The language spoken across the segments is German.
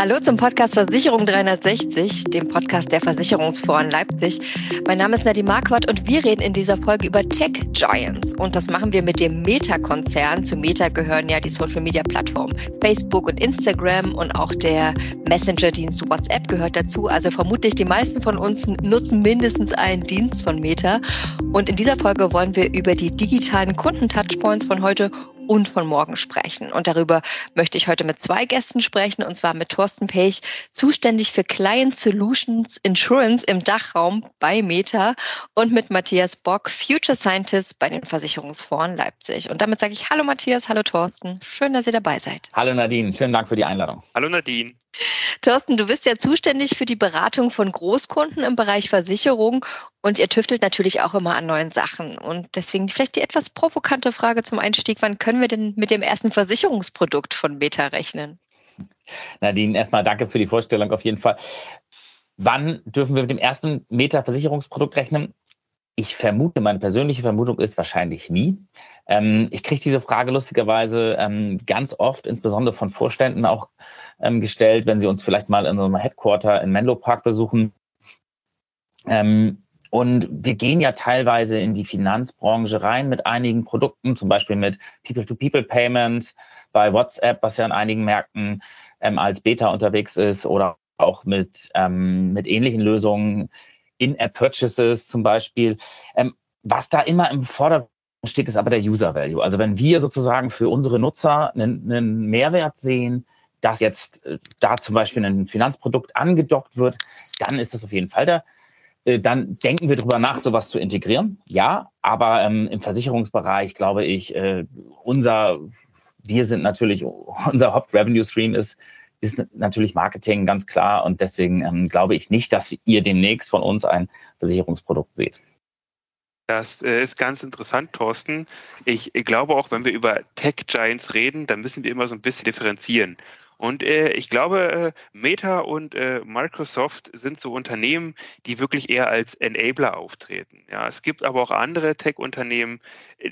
Hallo zum Podcast Versicherung 360, dem Podcast der Versicherungsforen Leipzig. Mein Name ist Nadine Marquardt und wir reden in dieser Folge über Tech Giants. Und das machen wir mit dem Meta-Konzern. Zu Meta gehören ja die Social-Media-Plattformen Facebook und Instagram und auch der Messenger-Dienst WhatsApp gehört dazu. Also vermutlich die meisten von uns nutzen mindestens einen Dienst von Meta. Und in dieser Folge wollen wir über die digitalen Kunden-Touchpoints von heute und von morgen sprechen. Und darüber möchte ich heute mit zwei Gästen sprechen, und zwar mit Thorsten Pech, zuständig für Client Solutions Insurance im Dachraum bei Meta und mit Matthias Bock, Future Scientist bei den Versicherungsfonds Leipzig. Und damit sage ich Hallo Matthias, hallo Thorsten. Schön, dass ihr dabei seid. Hallo Nadine, vielen Dank für die Einladung. Hallo Nadine. Thorsten, du bist ja zuständig für die Beratung von Großkunden im Bereich Versicherung und ihr tüftelt natürlich auch immer an neuen Sachen. Und deswegen vielleicht die etwas provokante Frage zum Einstieg. Wann können wir denn mit dem ersten Versicherungsprodukt von Meta rechnen? Nadine, erstmal danke für die Vorstellung auf jeden Fall. Wann dürfen wir mit dem ersten Meta-Versicherungsprodukt rechnen? Ich vermute, meine persönliche Vermutung ist wahrscheinlich nie. Ähm, ich kriege diese Frage lustigerweise ähm, ganz oft, insbesondere von Vorständen auch ähm, gestellt, wenn sie uns vielleicht mal in unserem Headquarter in Menlo Park besuchen. Ähm, und wir gehen ja teilweise in die Finanzbranche rein mit einigen Produkten, zum Beispiel mit People-to-People-Payment bei WhatsApp, was ja in einigen Märkten ähm, als Beta unterwegs ist, oder auch mit, ähm, mit ähnlichen Lösungen, In-App-Purchases zum Beispiel. Ähm, was da immer im Vordergrund steht, ist aber der User Value. Also wenn wir sozusagen für unsere Nutzer einen, einen Mehrwert sehen, dass jetzt äh, da zum Beispiel ein Finanzprodukt angedockt wird, dann ist das auf jeden Fall der dann denken wir darüber nach, sowas zu integrieren. Ja, aber ähm, im Versicherungsbereich glaube ich, äh, unser, wir sind natürlich, unser Haupt-Revenue-Stream ist, ist natürlich Marketing, ganz klar. Und deswegen ähm, glaube ich nicht, dass ihr demnächst von uns ein Versicherungsprodukt seht. Das äh, ist ganz interessant, Thorsten. Ich glaube auch, wenn wir über Tech Giants reden, dann müssen wir immer so ein bisschen differenzieren. Und äh, ich glaube, äh, Meta und äh, Microsoft sind so Unternehmen, die wirklich eher als Enabler auftreten. Ja, es gibt aber auch andere Tech-Unternehmen.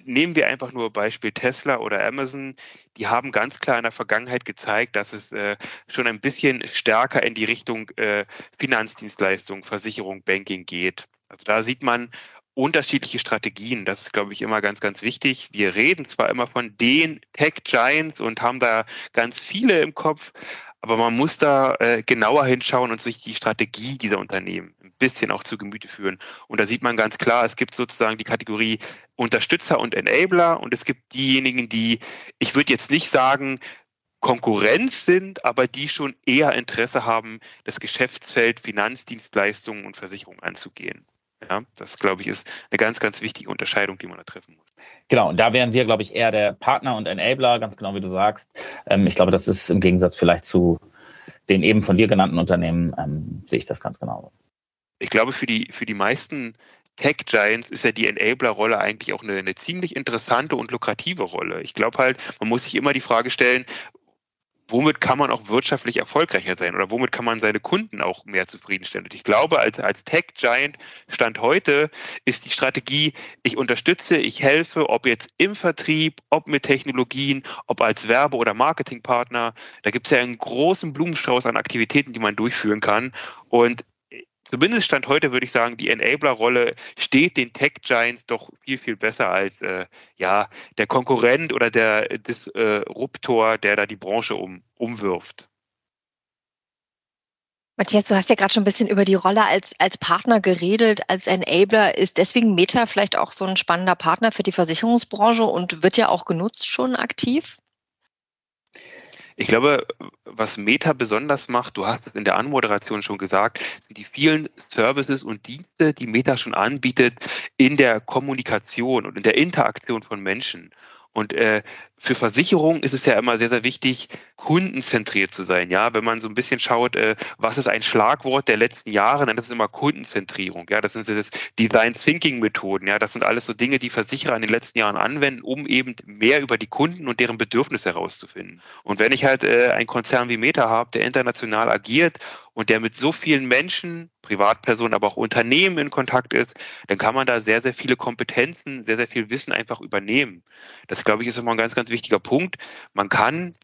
Nehmen wir einfach nur Beispiel Tesla oder Amazon. Die haben ganz klar in der Vergangenheit gezeigt, dass es äh, schon ein bisschen stärker in die Richtung äh, Finanzdienstleistung, Versicherung, Banking geht. Also da sieht man, unterschiedliche Strategien. Das ist, glaube ich, immer ganz, ganz wichtig. Wir reden zwar immer von den Tech Giants und haben da ganz viele im Kopf, aber man muss da äh, genauer hinschauen und sich die Strategie dieser Unternehmen ein bisschen auch zu Gemüte führen. Und da sieht man ganz klar, es gibt sozusagen die Kategorie Unterstützer und Enabler und es gibt diejenigen, die, ich würde jetzt nicht sagen, Konkurrenz sind, aber die schon eher Interesse haben, das Geschäftsfeld Finanzdienstleistungen und Versicherungen anzugehen. Ja, das, glaube ich, ist eine ganz, ganz wichtige Unterscheidung, die man da treffen muss. Genau, und da wären wir, glaube ich, eher der Partner und Enabler, ganz genau wie du sagst. Ähm, ich glaube, das ist im Gegensatz vielleicht zu den eben von dir genannten Unternehmen, ähm, sehe ich das ganz genau. Ich glaube, für die, für die meisten Tech Giants ist ja die Enabler-Rolle eigentlich auch eine, eine, ziemlich interessante und lukrative Rolle. Ich glaube halt, man muss sich immer die Frage stellen, womit kann man auch wirtschaftlich erfolgreicher sein oder womit kann man seine Kunden auch mehr zufriedenstellen. Und ich glaube, als, als Tech-Giant Stand heute ist die Strategie, ich unterstütze, ich helfe, ob jetzt im Vertrieb, ob mit Technologien, ob als Werbe- oder Marketingpartner. Da gibt es ja einen großen Blumenstrauß an Aktivitäten, die man durchführen kann. Und zumindest Stand heute würde ich sagen, die Enabler-Rolle steht den Tech-Giants doch viel, viel besser als äh, ja, der Konkurrent oder der Disruptor, äh, der da die Branche um, umwirft. Matthias, du hast ja gerade schon ein bisschen über die Rolle als, als Partner geredet, als Enabler. Ist deswegen Meta vielleicht auch so ein spannender Partner für die Versicherungsbranche und wird ja auch genutzt schon aktiv? Ich glaube, was Meta besonders macht, du hast es in der Anmoderation schon gesagt, sind die vielen Services und Dienste, die Meta schon anbietet in der Kommunikation und in der Interaktion von Menschen. Und äh, für Versicherungen ist es ja immer sehr, sehr wichtig, kundenzentriert zu sein. Ja, wenn man so ein bisschen schaut, äh, was ist ein Schlagwort der letzten Jahre, dann ist es immer Kundenzentrierung. Ja, das sind so das Design Thinking Methoden. Ja, das sind alles so Dinge, die Versicherer in den letzten Jahren anwenden, um eben mehr über die Kunden und deren Bedürfnisse herauszufinden. Und wenn ich halt äh, einen Konzern wie Meta habe, der international agiert und der mit so vielen Menschen, Privatpersonen, aber auch Unternehmen in Kontakt ist, dann kann man da sehr, sehr viele Kompetenzen, sehr, sehr viel Wissen einfach übernehmen. Das, glaube ich, ist immer ein ganz, ganz wichtiger Punkt. Man kann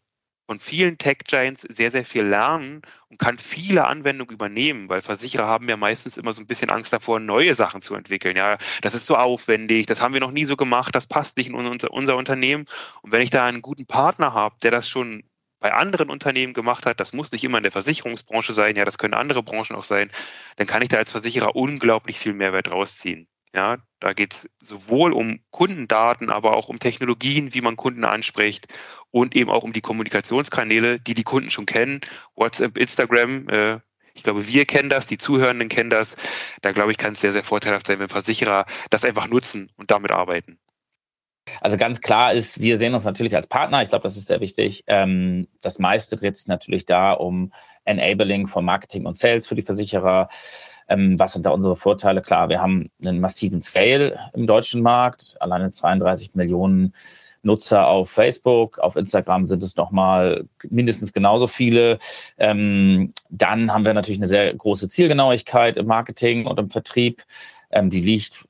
von vielen Tech-Giants sehr, sehr viel lernen und kann viele Anwendungen übernehmen, weil Versicherer haben ja meistens immer so ein bisschen Angst davor, neue Sachen zu entwickeln. Ja, das ist so aufwendig, das haben wir noch nie so gemacht, das passt nicht in unser, unser Unternehmen. Und wenn ich da einen guten Partner habe, der das schon bei anderen Unternehmen gemacht hat, das muss nicht immer in der Versicherungsbranche sein, ja, das können andere Branchen auch sein, dann kann ich da als Versicherer unglaublich viel Mehrwert rausziehen. Ja, da geht es sowohl um Kundendaten, aber auch um Technologien, wie man Kunden anspricht und eben auch um die Kommunikationskanäle, die die Kunden schon kennen. WhatsApp, Instagram, äh, ich glaube, wir kennen das, die Zuhörenden kennen das. Da glaube ich, kann es sehr, sehr vorteilhaft sein, wenn Versicherer das einfach nutzen und damit arbeiten. Also ganz klar ist, wir sehen uns natürlich als Partner. Ich glaube, das ist sehr wichtig. Ähm, das meiste dreht sich natürlich da um Enabling von Marketing und Sales für die Versicherer. Ähm, was sind da unsere Vorteile? Klar, wir haben einen massiven Scale im deutschen Markt, alleine 32 Millionen Nutzer auf Facebook, auf Instagram sind es nochmal mindestens genauso viele. Ähm, dann haben wir natürlich eine sehr große Zielgenauigkeit im Marketing und im Vertrieb. Ähm, die liegt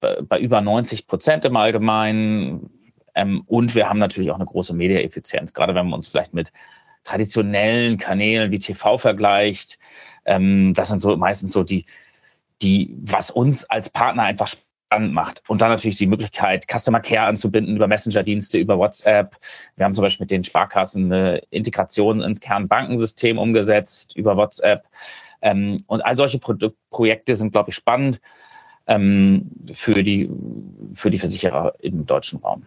bei über 90 Prozent im Allgemeinen. Ähm, und wir haben natürlich auch eine große Mediaeffizienz, gerade wenn man uns vielleicht mit traditionellen Kanälen wie TV vergleicht. Ähm, das sind so meistens so die, die, was uns als Partner einfach spannend macht. Und dann natürlich die Möglichkeit, Customer Care anzubinden über Messenger-Dienste, über WhatsApp. Wir haben zum Beispiel mit den Sparkassen eine Integration ins Kernbankensystem umgesetzt über WhatsApp. Ähm, und all solche Pro Projekte sind, glaube ich, spannend ähm, für, die, für die Versicherer im deutschen Raum.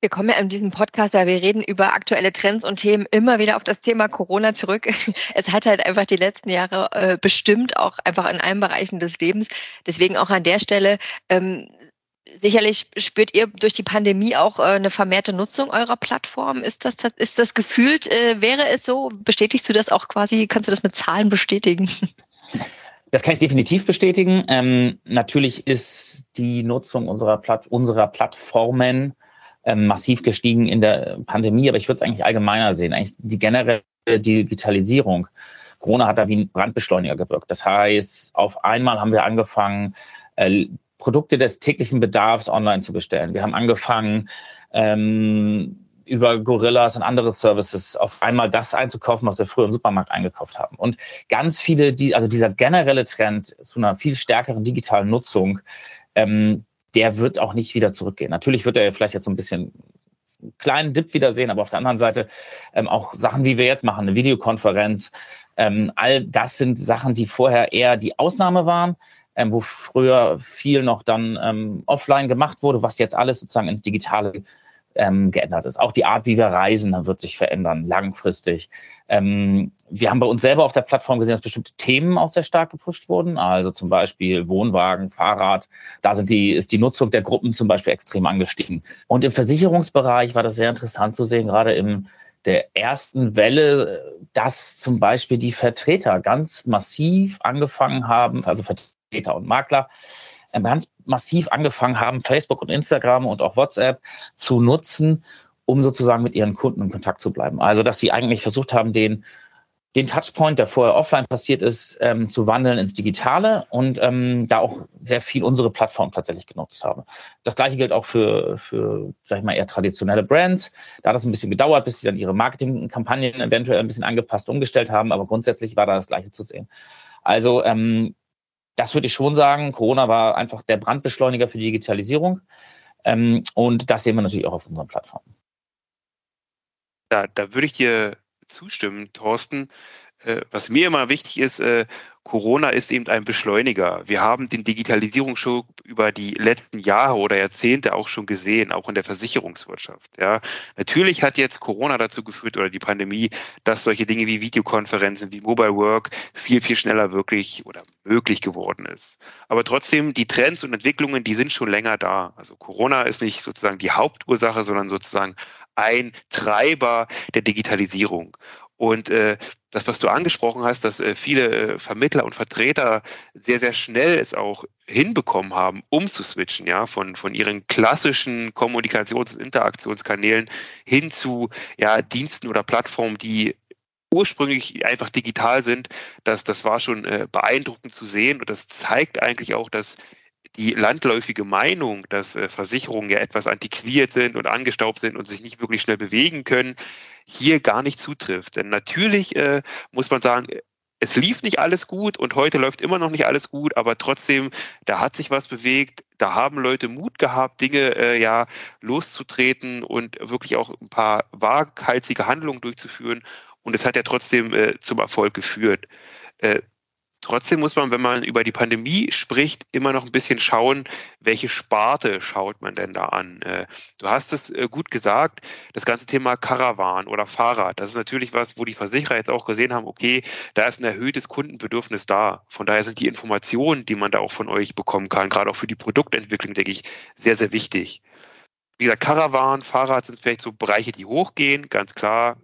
Wir kommen ja in diesem Podcast, weil wir reden über aktuelle Trends und Themen immer wieder auf das Thema Corona zurück. Es hat halt einfach die letzten Jahre äh, bestimmt, auch einfach in allen Bereichen des Lebens. Deswegen auch an der Stelle, ähm, sicherlich spürt ihr durch die Pandemie auch äh, eine vermehrte Nutzung eurer Plattform. Ist das, ist das gefühlt, äh, wäre es so? Bestätigst du das auch quasi? Kannst du das mit Zahlen bestätigen? Das kann ich definitiv bestätigen. Ähm, natürlich ist die Nutzung unserer, Platt unserer Plattformen ähm, massiv gestiegen in der Pandemie, aber ich würde es eigentlich allgemeiner sehen. Eigentlich die generelle Digitalisierung. Corona hat da wie ein Brandbeschleuniger gewirkt. Das heißt, auf einmal haben wir angefangen, äh, Produkte des täglichen Bedarfs online zu bestellen. Wir haben angefangen, ähm, über Gorillas und andere Services auf einmal das einzukaufen, was wir früher im Supermarkt eingekauft haben. Und ganz viele, also dieser generelle Trend zu einer viel stärkeren digitalen Nutzung, ähm, der wird auch nicht wieder zurückgehen. Natürlich wird er vielleicht jetzt so ein bisschen kleinen Dip wiedersehen, aber auf der anderen Seite ähm, auch Sachen, wie wir jetzt machen, eine Videokonferenz, ähm, all das sind Sachen, die vorher eher die Ausnahme waren, ähm, wo früher viel noch dann ähm, offline gemacht wurde, was jetzt alles sozusagen ins Digitale ähm, geändert ist. Auch die Art, wie wir reisen, wird sich verändern, langfristig. Ähm, wir haben bei uns selber auf der Plattform gesehen, dass bestimmte Themen auch sehr stark gepusht wurden. Also zum Beispiel Wohnwagen, Fahrrad. Da sind die, ist die Nutzung der Gruppen zum Beispiel extrem angestiegen. Und im Versicherungsbereich war das sehr interessant zu sehen, gerade im der ersten Welle, dass zum Beispiel die Vertreter ganz massiv angefangen haben, also Vertreter und Makler, ähm, ganz massiv angefangen haben, Facebook und Instagram und auch WhatsApp zu nutzen, um sozusagen mit ihren Kunden in Kontakt zu bleiben. Also, dass sie eigentlich versucht haben, den, den Touchpoint, der vorher offline passiert ist, ähm, zu wandeln ins Digitale und ähm, da auch sehr viel unsere Plattform tatsächlich genutzt haben. Das gleiche gilt auch für, für, sag ich mal, eher traditionelle Brands. Da hat es ein bisschen gedauert, bis sie dann ihre Marketingkampagnen eventuell ein bisschen angepasst, umgestellt haben, aber grundsätzlich war da das Gleiche zu sehen. Also ähm, das würde ich schon sagen. Corona war einfach der Brandbeschleuniger für die Digitalisierung. Ähm, und das sehen wir natürlich auch auf unseren Plattformen. Da, da würde ich dir zustimmen, Thorsten. Äh, was mir immer wichtig ist, äh, Corona ist eben ein Beschleuniger. Wir haben den Digitalisierungsschub über die letzten Jahre oder Jahrzehnte auch schon gesehen, auch in der Versicherungswirtschaft. Ja, natürlich hat jetzt Corona dazu geführt oder die Pandemie, dass solche Dinge wie Videokonferenzen, wie Mobile Work viel, viel schneller wirklich oder möglich geworden ist. Aber trotzdem, die Trends und Entwicklungen, die sind schon länger da. Also Corona ist nicht sozusagen die Hauptursache, sondern sozusagen ein Treiber der Digitalisierung. Und äh, das, was du angesprochen hast, dass äh, viele äh, Vermittler und Vertreter sehr, sehr schnell es auch hinbekommen haben, umzuswitchen, ja, von, von ihren klassischen Kommunikations- und Interaktionskanälen hin zu ja, Diensten oder Plattformen, die ursprünglich einfach digital sind, das, das war schon äh, beeindruckend zu sehen. Und das zeigt eigentlich auch, dass die landläufige Meinung, dass äh, Versicherungen ja etwas antiquiert sind und angestaubt sind und sich nicht wirklich schnell bewegen können, hier gar nicht zutrifft. Denn natürlich äh, muss man sagen, es lief nicht alles gut und heute läuft immer noch nicht alles gut, aber trotzdem, da hat sich was bewegt, da haben Leute Mut gehabt, Dinge äh, ja loszutreten und wirklich auch ein paar waghalsige Handlungen durchzuführen. Und es hat ja trotzdem äh, zum Erfolg geführt. Äh, Trotzdem muss man, wenn man über die Pandemie spricht, immer noch ein bisschen schauen, welche Sparte schaut man denn da an. Äh, du hast es äh, gut gesagt, das ganze Thema Karawan oder Fahrrad, das ist natürlich was, wo die Versicherer jetzt auch gesehen haben, okay, da ist ein erhöhtes Kundenbedürfnis da. Von daher sind die Informationen, die man da auch von euch bekommen kann, gerade auch für die Produktentwicklung, denke ich, sehr, sehr wichtig. Wie gesagt, Karawan, Fahrrad sind vielleicht so Bereiche, die hochgehen, ganz klar.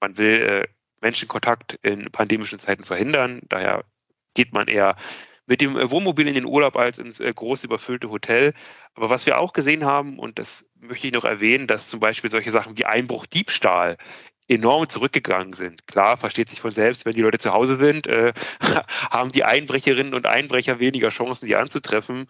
Man will äh, Menschenkontakt in pandemischen Zeiten verhindern. Daher geht man eher mit dem äh, Wohnmobil in den Urlaub als ins äh, große überfüllte Hotel. Aber was wir auch gesehen haben, und das möchte ich noch erwähnen, dass zum Beispiel solche Sachen wie Einbruch, Diebstahl enorm zurückgegangen sind. Klar, versteht sich von selbst, wenn die Leute zu Hause sind, äh, haben die Einbrecherinnen und Einbrecher weniger Chancen, die anzutreffen.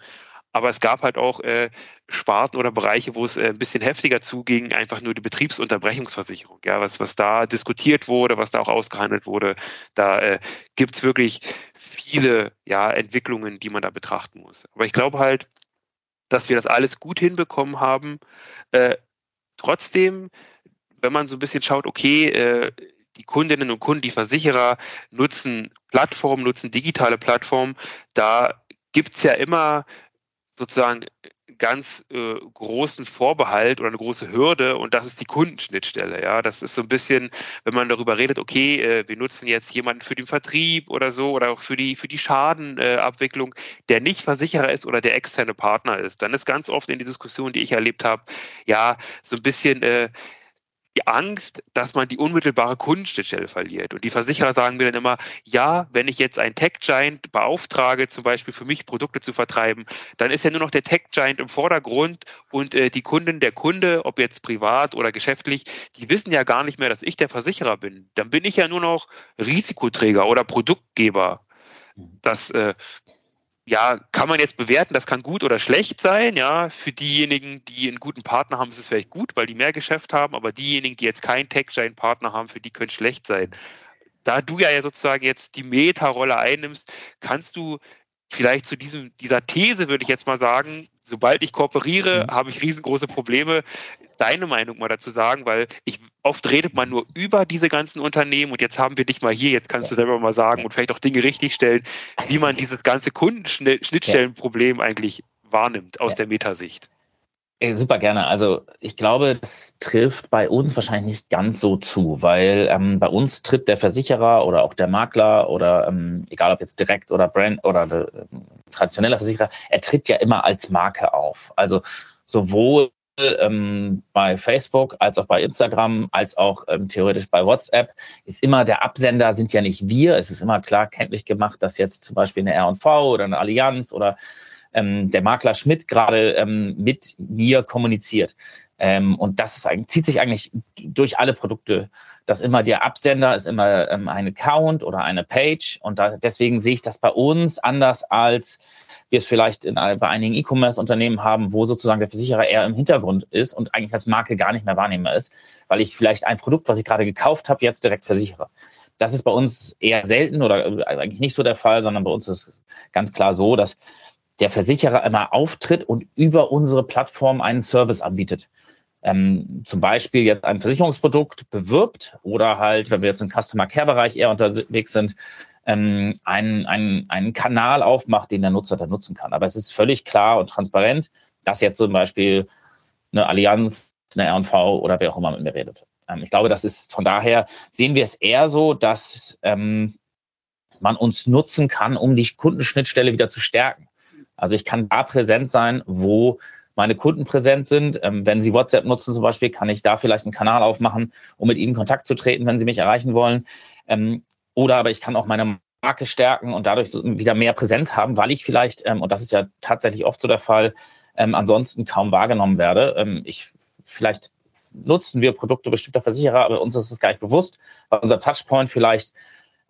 Aber es gab halt auch äh, Sparten oder Bereiche, wo es äh, ein bisschen heftiger zuging, einfach nur die Betriebsunterbrechungsversicherung. Ja, was, was da diskutiert wurde, was da auch ausgehandelt wurde, da äh, gibt es wirklich viele ja, Entwicklungen, die man da betrachten muss. Aber ich glaube halt, dass wir das alles gut hinbekommen haben. Äh, trotzdem, wenn man so ein bisschen schaut, okay, äh, die Kundinnen und Kunden, die Versicherer nutzen Plattformen, nutzen digitale Plattformen, da gibt es ja immer sozusagen ganz äh, großen Vorbehalt oder eine große Hürde und das ist die Kundenschnittstelle. Ja, das ist so ein bisschen, wenn man darüber redet, okay, äh, wir nutzen jetzt jemanden für den Vertrieb oder so oder auch für die für die Schadenabwicklung, äh, der nicht Versicherer ist oder der externe Partner ist, dann ist ganz oft in die Diskussion, die ich erlebt habe, ja so ein bisschen äh, die Angst, dass man die unmittelbare Kundenschnittstelle verliert. Und die Versicherer sagen mir dann immer, ja, wenn ich jetzt einen Tech-Giant beauftrage, zum Beispiel für mich Produkte zu vertreiben, dann ist ja nur noch der Tech-Giant im Vordergrund und äh, die Kunden, der Kunde, ob jetzt privat oder geschäftlich, die wissen ja gar nicht mehr, dass ich der Versicherer bin. Dann bin ich ja nur noch Risikoträger oder Produktgeber. Mhm. Das äh, ja, kann man jetzt bewerten, das kann gut oder schlecht sein. Ja, für diejenigen, die einen guten Partner haben, ist es vielleicht gut, weil die mehr Geschäft haben, aber diejenigen, die jetzt keinen Tech-Giant-Partner haben, für die könnte es schlecht sein. Da du ja sozusagen jetzt die Meta-Rolle einnimmst, kannst du vielleicht zu diesem, dieser These, würde ich jetzt mal sagen, sobald ich kooperiere, mhm. habe ich riesengroße Probleme deine Meinung mal dazu sagen, weil ich oft redet man nur über diese ganzen Unternehmen und jetzt haben wir dich mal hier, jetzt kannst du selber mal sagen und vielleicht auch Dinge richtigstellen, wie man dieses ganze Kundenschnittstellenproblem eigentlich wahrnimmt aus der Metasicht. Super gerne. Also ich glaube, das trifft bei uns wahrscheinlich nicht ganz so zu, weil ähm, bei uns tritt der Versicherer oder auch der Makler oder ähm, egal ob jetzt direkt oder Brand oder äh, traditioneller Versicherer, er tritt ja immer als Marke auf. Also sowohl ähm, bei Facebook als auch bei Instagram als auch ähm, theoretisch bei WhatsApp ist immer der Absender sind ja nicht wir. Es ist immer klar kenntlich gemacht, dass jetzt zum Beispiel eine R&V oder eine Allianz oder ähm, der Makler Schmidt gerade ähm, mit mir kommuniziert. Ähm, und das ist, zieht sich eigentlich durch alle Produkte, dass immer der Absender ist immer ähm, ein Account oder eine Page. Und da, deswegen sehe ich das bei uns anders als wir es vielleicht in, bei einigen E-Commerce-Unternehmen haben, wo sozusagen der Versicherer eher im Hintergrund ist und eigentlich als Marke gar nicht mehr wahrnehmbar ist, weil ich vielleicht ein Produkt, was ich gerade gekauft habe, jetzt direkt versichere. Das ist bei uns eher selten oder äh, eigentlich nicht so der Fall, sondern bei uns ist ganz klar so, dass der Versicherer immer auftritt und über unsere Plattform einen Service anbietet. Ähm, zum Beispiel jetzt ein Versicherungsprodukt bewirbt oder halt, wenn wir jetzt im Customer Care Bereich eher unterwegs sind, ähm, einen, einen, Kanal aufmacht, den der Nutzer dann nutzen kann. Aber es ist völlig klar und transparent, dass jetzt zum Beispiel eine Allianz, eine R&V oder wer auch immer mit mir redet. Ähm, ich glaube, das ist von daher sehen wir es eher so, dass ähm, man uns nutzen kann, um die Kundenschnittstelle wieder zu stärken. Also ich kann da präsent sein, wo meine Kunden präsent sind. Ähm, wenn sie WhatsApp nutzen zum Beispiel, kann ich da vielleicht einen Kanal aufmachen, um mit ihnen Kontakt zu treten, wenn sie mich erreichen wollen. Ähm, oder aber ich kann auch meine Marke stärken und dadurch wieder mehr Präsenz haben, weil ich vielleicht, ähm, und das ist ja tatsächlich oft so der Fall, ähm, ansonsten kaum wahrgenommen werde. Ähm, ich vielleicht nutzen wir Produkte bestimmter Versicherer, aber uns ist es gar nicht bewusst, weil unser Touchpoint vielleicht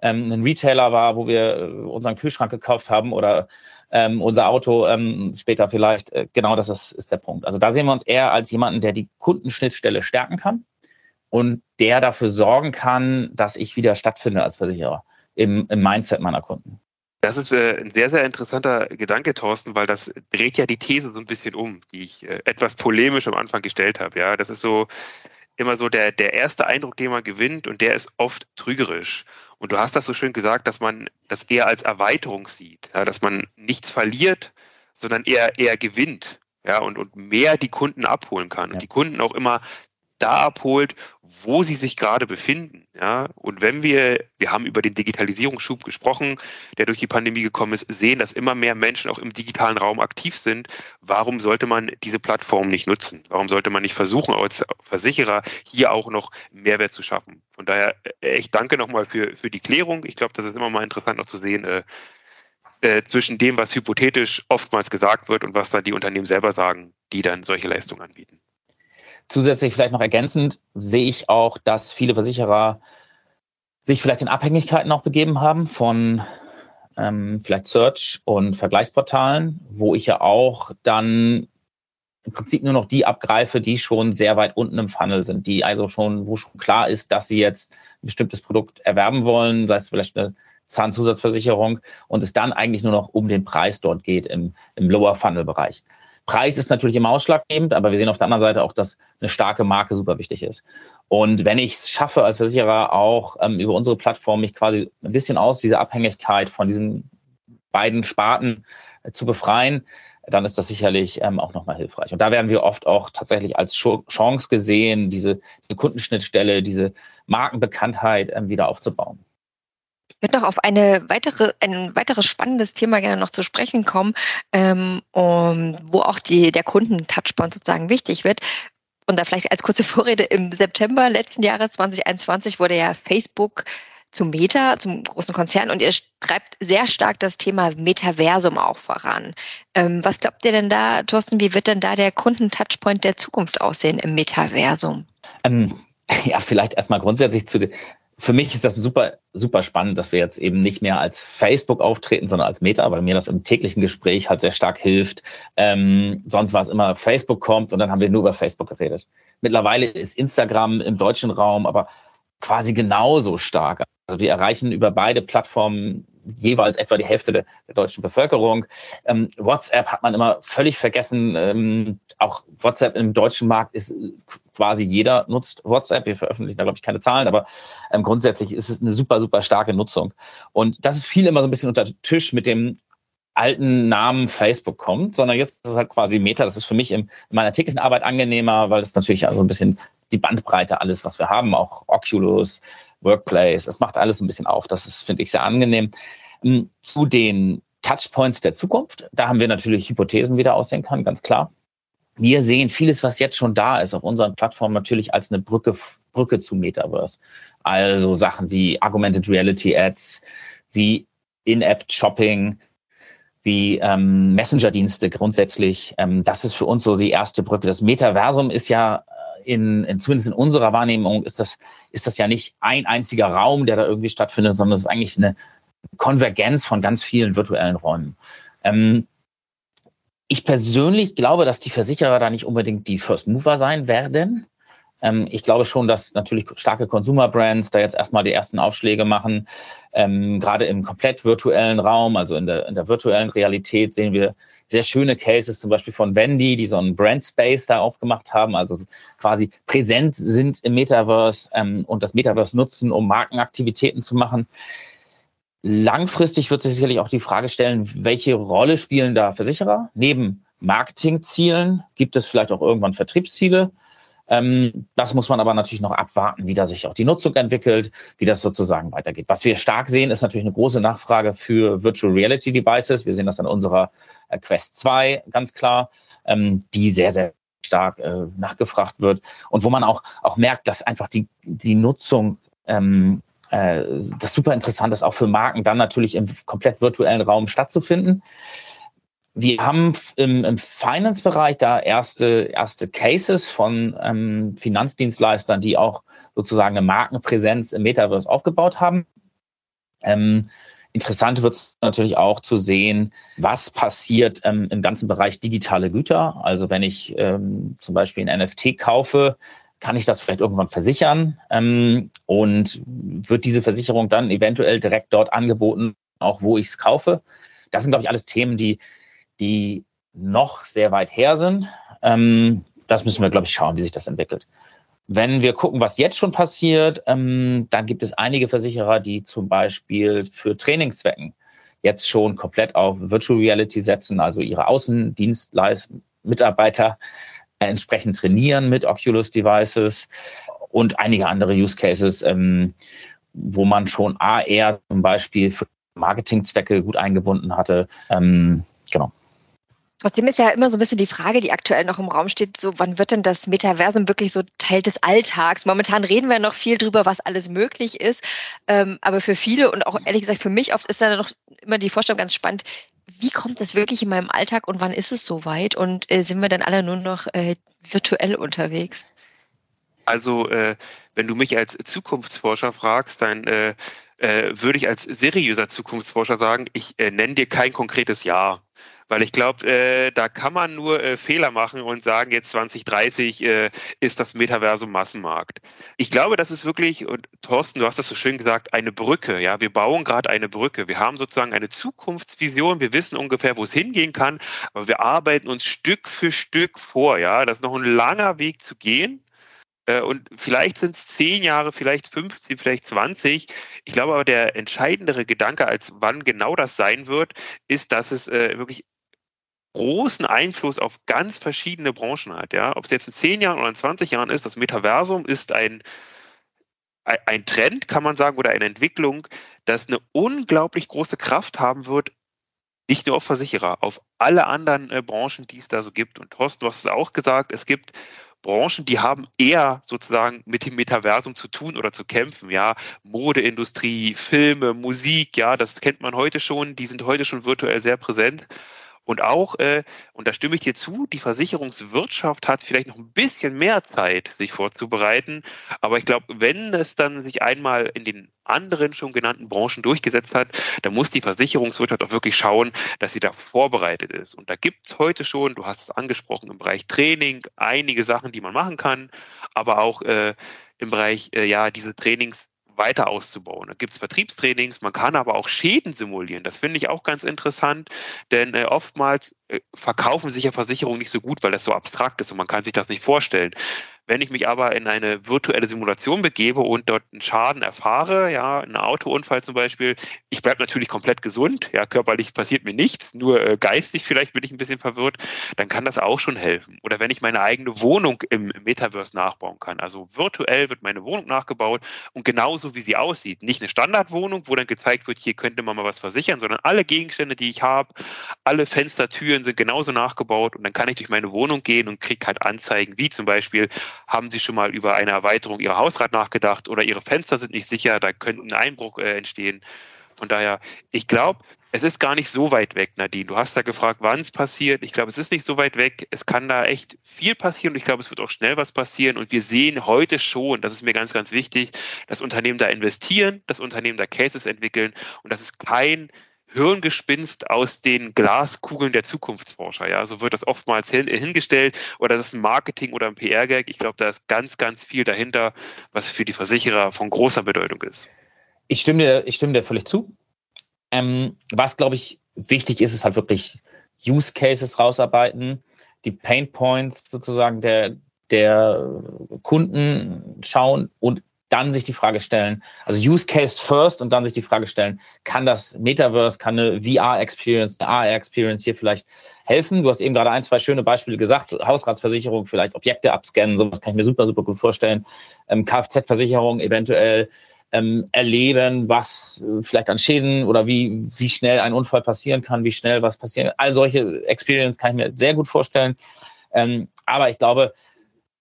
ähm, ein Retailer war, wo wir äh, unseren Kühlschrank gekauft haben oder ähm, unser Auto ähm, später vielleicht. Äh, genau das ist, ist der Punkt. Also da sehen wir uns eher als jemanden, der die Kundenschnittstelle stärken kann und der dafür sorgen kann, dass ich wieder stattfinde als Versicherer im, im Mindset meiner Kunden. Das ist äh, ein sehr, sehr interessanter Gedanke, Thorsten, weil das dreht ja die These so ein bisschen um, die ich äh, etwas polemisch am Anfang gestellt habe. Ja, das ist so immer so der, der erste Eindruck, den man gewinnt und der ist oft trügerisch. Und du hast das so schön gesagt, dass man das eher als Erweiterung sieht, ja, dass man nichts verliert, sondern eher, eher gewinnt. Ja, und, und mehr die Kunden abholen kann. Ja. Und die Kunden auch immer da abholt, wo sie sich gerade befinden. Ja? Und wenn wir, wir haben über den Digitalisierungsschub gesprochen, der durch die Pandemie gekommen ist, sehen, dass immer mehr Menschen auch im digitalen Raum aktiv sind, warum sollte man diese Plattform nicht nutzen? Warum sollte man nicht versuchen, als Versicherer hier auch noch Mehrwert zu schaffen? Von daher, äh, ich danke nochmal für, für die Klärung. Ich glaube, das ist immer mal interessant noch zu sehen, äh, äh, zwischen dem, was hypothetisch oftmals gesagt wird und was dann die Unternehmen selber sagen, die dann solche Leistungen anbieten. Zusätzlich vielleicht noch ergänzend sehe ich auch, dass viele Versicherer sich vielleicht in Abhängigkeiten auch begeben haben von ähm, vielleicht Search und Vergleichsportalen, wo ich ja auch dann im Prinzip nur noch die abgreife, die schon sehr weit unten im Funnel sind, die also schon, wo schon klar ist, dass sie jetzt ein bestimmtes Produkt erwerben wollen, sei es vielleicht eine Zahnzusatzversicherung und es dann eigentlich nur noch um den Preis dort geht im, im Lower Funnel Bereich. Preis ist natürlich immer ausschlaggebend, aber wir sehen auf der anderen Seite auch, dass eine starke Marke super wichtig ist. Und wenn ich es schaffe, als Versicherer auch ähm, über unsere Plattform mich quasi ein bisschen aus dieser Abhängigkeit von diesen beiden Sparten äh, zu befreien, dann ist das sicherlich ähm, auch nochmal hilfreich. Und da werden wir oft auch tatsächlich als Chance gesehen, diese, diese Kundenschnittstelle, diese Markenbekanntheit ähm, wieder aufzubauen. Ich würde noch auf eine weitere, ein weiteres spannendes Thema gerne noch zu sprechen kommen, ähm, um, wo auch die, der Kunden-Touchpoint sozusagen wichtig wird. Und da vielleicht als kurze Vorrede, im September letzten Jahres 2021 wurde ja Facebook zu Meta, zum großen Konzern, und ihr treibt sehr stark das Thema Metaversum auch voran. Ähm, was glaubt ihr denn da, Thorsten, wie wird denn da der Kunden-Touchpoint der Zukunft aussehen im Metaversum? Ähm, ja, vielleicht erstmal grundsätzlich zu, für mich ist das super, super spannend, dass wir jetzt eben nicht mehr als Facebook auftreten, sondern als Meta, weil mir das im täglichen Gespräch halt sehr stark hilft. Ähm, sonst war es immer, Facebook kommt und dann haben wir nur über Facebook geredet. Mittlerweile ist Instagram im deutschen Raum aber quasi genauso stark. Also wir erreichen über beide Plattformen jeweils etwa die Hälfte der, der deutschen Bevölkerung. Ähm, WhatsApp hat man immer völlig vergessen. Ähm, auch WhatsApp im deutschen Markt ist quasi jeder nutzt WhatsApp. Wir veröffentlichen da, glaube ich, keine Zahlen, aber ähm, grundsätzlich ist es eine super, super starke Nutzung. Und das ist viel immer so ein bisschen unter Tisch mit dem alten Namen Facebook kommt, sondern jetzt ist es halt quasi Meta. Das ist für mich in, in meiner täglichen Arbeit angenehmer, weil es natürlich also ein bisschen die Bandbreite alles, was wir haben, auch Oculus, Workplace, es macht alles ein bisschen auf. Das finde ich, sehr angenehm. Ähm, zu den Touchpoints der Zukunft, da haben wir natürlich Hypothesen, wie der aussehen kann, ganz klar. Wir sehen vieles, was jetzt schon da ist, auf unseren Plattformen natürlich als eine Brücke, Brücke zu Metaverse. Also Sachen wie Augmented Reality Ads, wie In-App-Shopping, wie ähm, Messenger-Dienste grundsätzlich. Ähm, das ist für uns so die erste Brücke. Das Metaversum ist ja in, in zumindest in unserer Wahrnehmung ist das, ist das ja nicht ein einziger Raum, der da irgendwie stattfindet, sondern es ist eigentlich eine Konvergenz von ganz vielen virtuellen Räumen. Ähm, ich persönlich glaube, dass die Versicherer da nicht unbedingt die First Mover sein werden. Ähm, ich glaube schon, dass natürlich starke Consumer Brands da jetzt erstmal die ersten Aufschläge machen. Ähm, gerade im komplett virtuellen Raum, also in der, in der virtuellen Realität, sehen wir sehr schöne Cases, zum Beispiel von Wendy, die so einen Brand Space da aufgemacht haben, also quasi präsent sind im Metaverse ähm, und das Metaverse nutzen, um Markenaktivitäten zu machen. Langfristig wird sich sicherlich auch die Frage stellen, welche Rolle spielen da Versicherer? Neben Marketingzielen gibt es vielleicht auch irgendwann Vertriebsziele. Ähm, das muss man aber natürlich noch abwarten, wie da sich auch die Nutzung entwickelt, wie das sozusagen weitergeht. Was wir stark sehen, ist natürlich eine große Nachfrage für Virtual Reality Devices. Wir sehen das an unserer äh, Quest 2 ganz klar, ähm, die sehr, sehr stark äh, nachgefragt wird und wo man auch, auch merkt, dass einfach die, die Nutzung ähm, äh, das super interessant ist, auch für Marken dann natürlich im komplett virtuellen Raum stattzufinden. Wir haben im, im Finance-Bereich da erste, erste Cases von ähm, Finanzdienstleistern, die auch sozusagen eine Markenpräsenz im Metaverse aufgebaut haben. Ähm, Interessant wird es natürlich auch zu sehen, was passiert ähm, im ganzen Bereich digitale Güter. Also wenn ich ähm, zum Beispiel ein NFT kaufe, kann ich das vielleicht irgendwann versichern ähm, und wird diese Versicherung dann eventuell direkt dort angeboten, auch wo ich es kaufe. Das sind, glaube ich, alles Themen, die, die noch sehr weit her sind. Ähm, das müssen wir, glaube ich, schauen, wie sich das entwickelt. Wenn wir gucken, was jetzt schon passiert, ähm, dann gibt es einige Versicherer, die zum Beispiel für Trainingszwecken jetzt schon komplett auf Virtual Reality setzen, also ihre Außendienstleister, äh, entsprechend trainieren mit Oculus Devices und einige andere Use Cases, ähm, wo man schon AR zum Beispiel für Marketingzwecke gut eingebunden hatte. Ähm, genau. Trotzdem ist ja immer so ein bisschen die Frage, die aktuell noch im Raum steht, so wann wird denn das Metaversum wirklich so Teil des Alltags? Momentan reden wir noch viel drüber, was alles möglich ist, ähm, aber für viele und auch ehrlich gesagt für mich oft ist da noch immer die Vorstellung ganz spannend, wie kommt das wirklich in meinem Alltag und wann ist es soweit und äh, sind wir dann alle nur noch äh, virtuell unterwegs? Also äh, wenn du mich als Zukunftsforscher fragst, dann äh, äh, würde ich als seriöser Zukunftsforscher sagen, ich äh, nenne dir kein konkretes Jahr. Weil ich glaube, äh, da kann man nur äh, Fehler machen und sagen, jetzt 2030 äh, ist das Metaversum Massenmarkt. Ich glaube, das ist wirklich, und Thorsten, du hast das so schön gesagt, eine Brücke. Ja, wir bauen gerade eine Brücke. Wir haben sozusagen eine Zukunftsvision. Wir wissen ungefähr, wo es hingehen kann, aber wir arbeiten uns Stück für Stück vor. Ja, das ist noch ein langer Weg zu gehen. Äh, und vielleicht sind es zehn Jahre, vielleicht 15, vielleicht 20. Ich glaube aber, der entscheidendere Gedanke, als wann genau das sein wird, ist, dass es äh, wirklich großen Einfluss auf ganz verschiedene Branchen hat. Ja? Ob es jetzt in zehn Jahren oder in 20 Jahren ist, das Metaversum ist ein, ein Trend, kann man sagen, oder eine Entwicklung, das eine unglaublich große Kraft haben wird, nicht nur auf Versicherer, auf alle anderen äh, Branchen, die es da so gibt. Und Thorsten, du hast es auch gesagt, es gibt Branchen, die haben eher sozusagen mit dem Metaversum zu tun oder zu kämpfen. Ja, Modeindustrie, Filme, Musik, ja, das kennt man heute schon. Die sind heute schon virtuell sehr präsent. Und auch, äh, und da stimme ich dir zu, die Versicherungswirtschaft hat vielleicht noch ein bisschen mehr Zeit, sich vorzubereiten. Aber ich glaube, wenn es dann sich einmal in den anderen schon genannten Branchen durchgesetzt hat, dann muss die Versicherungswirtschaft auch wirklich schauen, dass sie da vorbereitet ist. Und da gibt es heute schon, du hast es angesprochen, im Bereich Training einige Sachen, die man machen kann, aber auch äh, im Bereich, äh, ja, diese Trainings weiter auszubauen. Da gibt es Vertriebstrainings, man kann aber auch Schäden simulieren. Das finde ich auch ganz interessant, denn äh, oftmals äh, verkaufen sich ja Versicherungen nicht so gut, weil das so abstrakt ist und man kann sich das nicht vorstellen. Wenn ich mich aber in eine virtuelle Simulation begebe und dort einen Schaden erfahre, ja, einen Autounfall zum Beispiel, ich bleibe natürlich komplett gesund, ja, körperlich passiert mir nichts, nur äh, geistig vielleicht bin ich ein bisschen verwirrt, dann kann das auch schon helfen. Oder wenn ich meine eigene Wohnung im Metaverse nachbauen kann. Also virtuell wird meine Wohnung nachgebaut und genauso wie sie aussieht. Nicht eine Standardwohnung, wo dann gezeigt wird, hier könnte man mal was versichern, sondern alle Gegenstände, die ich habe, alle Fenster, Türen sind genauso nachgebaut und dann kann ich durch meine Wohnung gehen und kriege halt Anzeigen, wie zum Beispiel haben Sie schon mal über eine Erweiterung Ihrer Hausrat nachgedacht oder Ihre Fenster sind nicht sicher, da könnte ein Einbruch äh, entstehen. Von daher, ich glaube, es ist gar nicht so weit weg, Nadine. Du hast da gefragt, wann es passiert. Ich glaube, es ist nicht so weit weg. Es kann da echt viel passieren und ich glaube, es wird auch schnell was passieren. Und wir sehen heute schon, das ist mir ganz, ganz wichtig, dass Unternehmen da investieren, dass Unternehmen da Cases entwickeln und das ist kein Hirngespinst aus den Glaskugeln der Zukunftsforscher. Ja, so wird das oftmals hin, hingestellt oder das ist ein Marketing oder ein PR-Gag. Ich glaube, da ist ganz, ganz viel dahinter, was für die Versicherer von großer Bedeutung ist. Ich stimme dir, ich stimme dir völlig zu. Ähm, was, glaube ich, wichtig ist, ist halt wirklich Use Cases rausarbeiten, die Pain Points sozusagen der, der Kunden schauen und dann sich die Frage stellen, also Use Case first und dann sich die Frage stellen, kann das Metaverse, kann eine VR-Experience, eine AR-Experience hier vielleicht helfen? Du hast eben gerade ein, zwei schöne Beispiele gesagt, Hausratsversicherung, vielleicht Objekte abscannen, sowas kann ich mir super, super gut vorstellen. Ähm, Kfz-Versicherung eventuell ähm, erleben, was äh, vielleicht an Schäden oder wie, wie schnell ein Unfall passieren kann, wie schnell was passieren. All solche Experience kann ich mir sehr gut vorstellen. Ähm, aber ich glaube,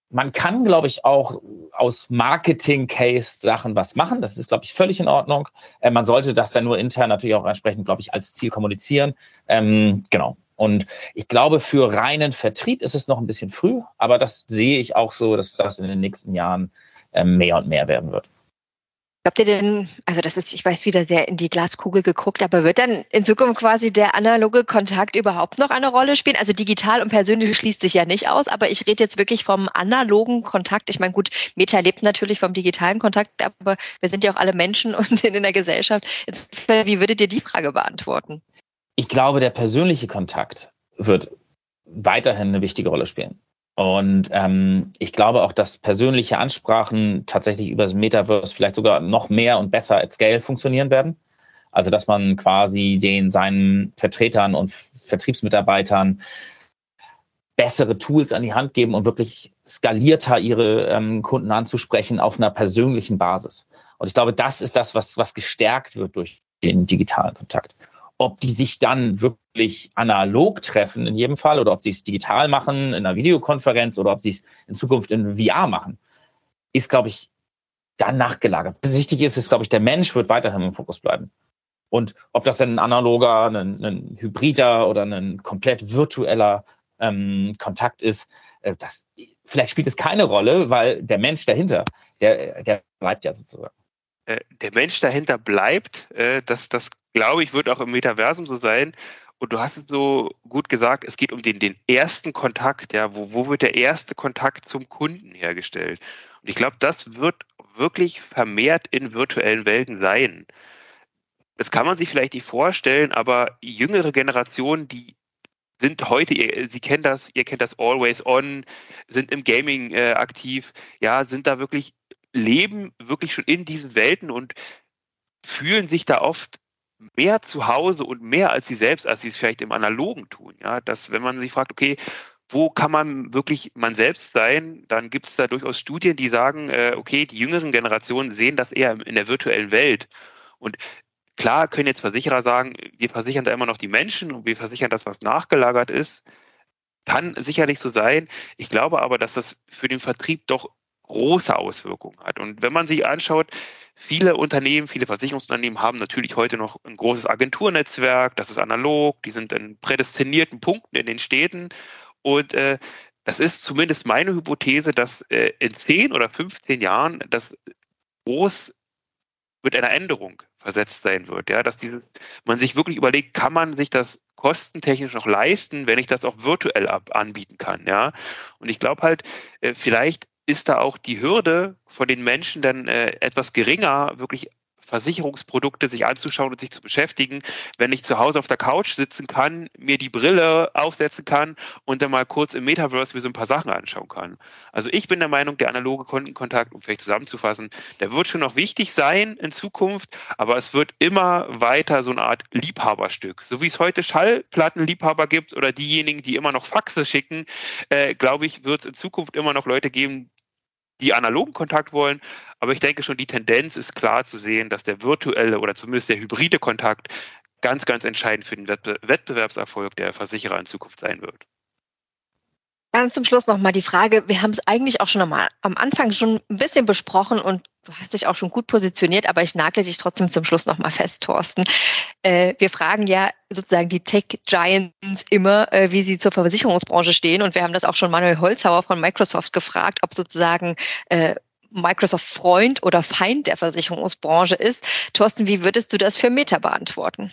man kann, glaube ich, auch aus Marketing-Case-Sachen was machen. Das ist, glaube ich, völlig in Ordnung. Äh, man sollte das dann nur intern natürlich auch entsprechend, glaube ich, als Ziel kommunizieren. Ähm, genau. Und ich glaube, für reinen Vertrieb ist es noch ein bisschen früh, aber das sehe ich auch so, dass das in den nächsten Jahren ähm, mehr und mehr werden wird. Glaubt ihr denn, also das ist, ich weiß, wieder sehr in die Glaskugel geguckt, aber wird dann in Zukunft quasi der analoge Kontakt überhaupt noch eine Rolle spielen? Also digital und persönlich schließt sich ja nicht aus, aber ich rede jetzt wirklich vom analogen Kontakt. Ich meine, gut, Meta lebt natürlich vom digitalen Kontakt, aber wir sind ja auch alle Menschen und in der Gesellschaft. Jetzt, wie würdet ihr die Frage beantworten? Ich glaube, der persönliche Kontakt wird weiterhin eine wichtige Rolle spielen. Und ähm, ich glaube auch, dass persönliche Ansprachen tatsächlich über das Metaverse vielleicht sogar noch mehr und besser at Scale funktionieren werden. Also dass man quasi den seinen Vertretern und Vertriebsmitarbeitern bessere Tools an die Hand geben und wirklich skalierter ihre ähm, Kunden anzusprechen auf einer persönlichen Basis. Und ich glaube, das ist das, was, was gestärkt wird durch den digitalen Kontakt. Ob die sich dann wirklich analog treffen in jedem Fall oder ob sie es digital machen in einer Videokonferenz oder ob sie es in Zukunft in VR machen, ist, glaube ich, dann nachgelagert. Was wichtig ist, ist, glaube ich, der Mensch wird weiterhin im Fokus bleiben. Und ob das ein analoger, ein, ein hybrider oder ein komplett virtueller ähm, Kontakt ist, äh, das, vielleicht spielt es keine Rolle, weil der Mensch dahinter, der, der bleibt ja sozusagen. Äh, der Mensch dahinter bleibt, äh, das, das glaube ich, wird auch im Metaversum so sein. Und du hast es so gut gesagt, es geht um den, den ersten Kontakt, ja, wo, wo wird der erste Kontakt zum Kunden hergestellt? Und ich glaube, das wird wirklich vermehrt in virtuellen Welten sein. Das kann man sich vielleicht nicht vorstellen, aber jüngere Generationen, die sind heute, Sie kennen das, ihr kennt das Always On, sind im Gaming äh, aktiv, ja, sind da wirklich leben wirklich schon in diesen Welten und fühlen sich da oft mehr zu Hause und mehr als sie selbst, als sie es vielleicht im Analogen tun. Ja, dass wenn man sich fragt, okay, wo kann man wirklich man selbst sein, dann gibt es da durchaus Studien, die sagen, äh, okay, die jüngeren Generationen sehen das eher in der virtuellen Welt. Und klar können jetzt Versicherer sagen, wir versichern da immer noch die Menschen und wir versichern das, was nachgelagert ist. Kann sicherlich so sein. Ich glaube aber, dass das für den Vertrieb doch große Auswirkungen hat. Und wenn man sich anschaut, viele Unternehmen, viele Versicherungsunternehmen haben natürlich heute noch ein großes Agenturnetzwerk, das ist analog, die sind in prädestinierten Punkten in den Städten. Und äh, das ist zumindest meine Hypothese, dass äh, in 10 oder 15 Jahren das groß mit einer Änderung versetzt sein wird. Ja, dass dieses, man sich wirklich überlegt, kann man sich das kostentechnisch noch leisten, wenn ich das auch virtuell ab, anbieten kann. Ja, und ich glaube halt, äh, vielleicht ist da auch die Hürde von den Menschen dann äh, etwas geringer, wirklich Versicherungsprodukte sich anzuschauen und sich zu beschäftigen, wenn ich zu Hause auf der Couch sitzen kann, mir die Brille aufsetzen kann und dann mal kurz im Metaverse mir so ein paar Sachen anschauen kann. Also ich bin der Meinung, der analoge Kundenkontakt, um vielleicht zusammenzufassen, der wird schon noch wichtig sein in Zukunft, aber es wird immer weiter so eine Art Liebhaberstück. So wie es heute Schallplattenliebhaber gibt oder diejenigen, die immer noch Faxe schicken, äh, glaube ich, wird es in Zukunft immer noch Leute geben, die analogen Kontakt wollen. Aber ich denke schon, die Tendenz ist klar zu sehen, dass der virtuelle oder zumindest der hybride Kontakt ganz, ganz entscheidend für den Wettbewerbserfolg der Versicherer in Zukunft sein wird. Ganz zum Schluss nochmal die Frage, wir haben es eigentlich auch schon einmal am Anfang schon ein bisschen besprochen und du hast dich auch schon gut positioniert, aber ich nagle dich trotzdem zum Schluss nochmal fest, Thorsten. Äh, wir fragen ja sozusagen die Tech-Giants immer, äh, wie sie zur Versicherungsbranche stehen und wir haben das auch schon Manuel Holzhauer von Microsoft gefragt, ob sozusagen äh, Microsoft Freund oder Feind der Versicherungsbranche ist. Thorsten, wie würdest du das für Meta beantworten?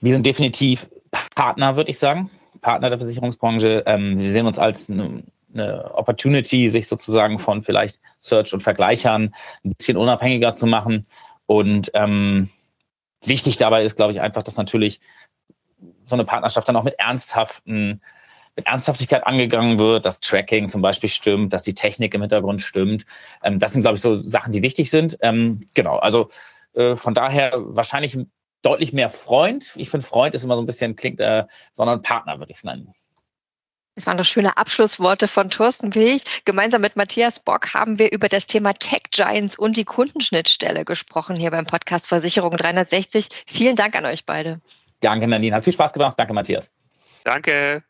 Wir sind definitiv Partner, würde ich sagen. Partner der Versicherungsbranche. Ähm, wir sehen uns als eine, eine Opportunity, sich sozusagen von vielleicht Search und Vergleichern ein bisschen unabhängiger zu machen. Und ähm, wichtig dabei ist, glaube ich, einfach, dass natürlich so eine Partnerschaft dann auch mit ernsthaften mit Ernsthaftigkeit angegangen wird, dass Tracking zum Beispiel stimmt, dass die Technik im Hintergrund stimmt. Ähm, das sind, glaube ich, so Sachen, die wichtig sind. Ähm, genau, also äh, von daher wahrscheinlich deutlich mehr Freund. Ich finde, Freund ist immer so ein bisschen, klingt, äh, sondern Partner würde ich es nennen. Das waren doch schöne Abschlussworte von Thorsten Wilch. Gemeinsam mit Matthias Bock haben wir über das Thema Tech Giants und die Kundenschnittstelle gesprochen hier beim Podcast Versicherung 360. Vielen Dank an euch beide. Danke, Nadine. Hat viel Spaß gemacht. Danke, Matthias. Danke.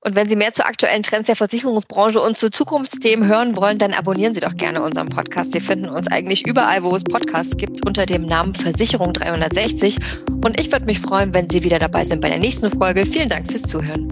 Und wenn Sie mehr zu aktuellen Trends der Versicherungsbranche und zu Zukunftsthemen hören wollen, dann abonnieren Sie doch gerne unseren Podcast. Sie finden uns eigentlich überall, wo es Podcasts gibt, unter dem Namen Versicherung 360. Und ich würde mich freuen, wenn Sie wieder dabei sind bei der nächsten Folge. Vielen Dank fürs Zuhören.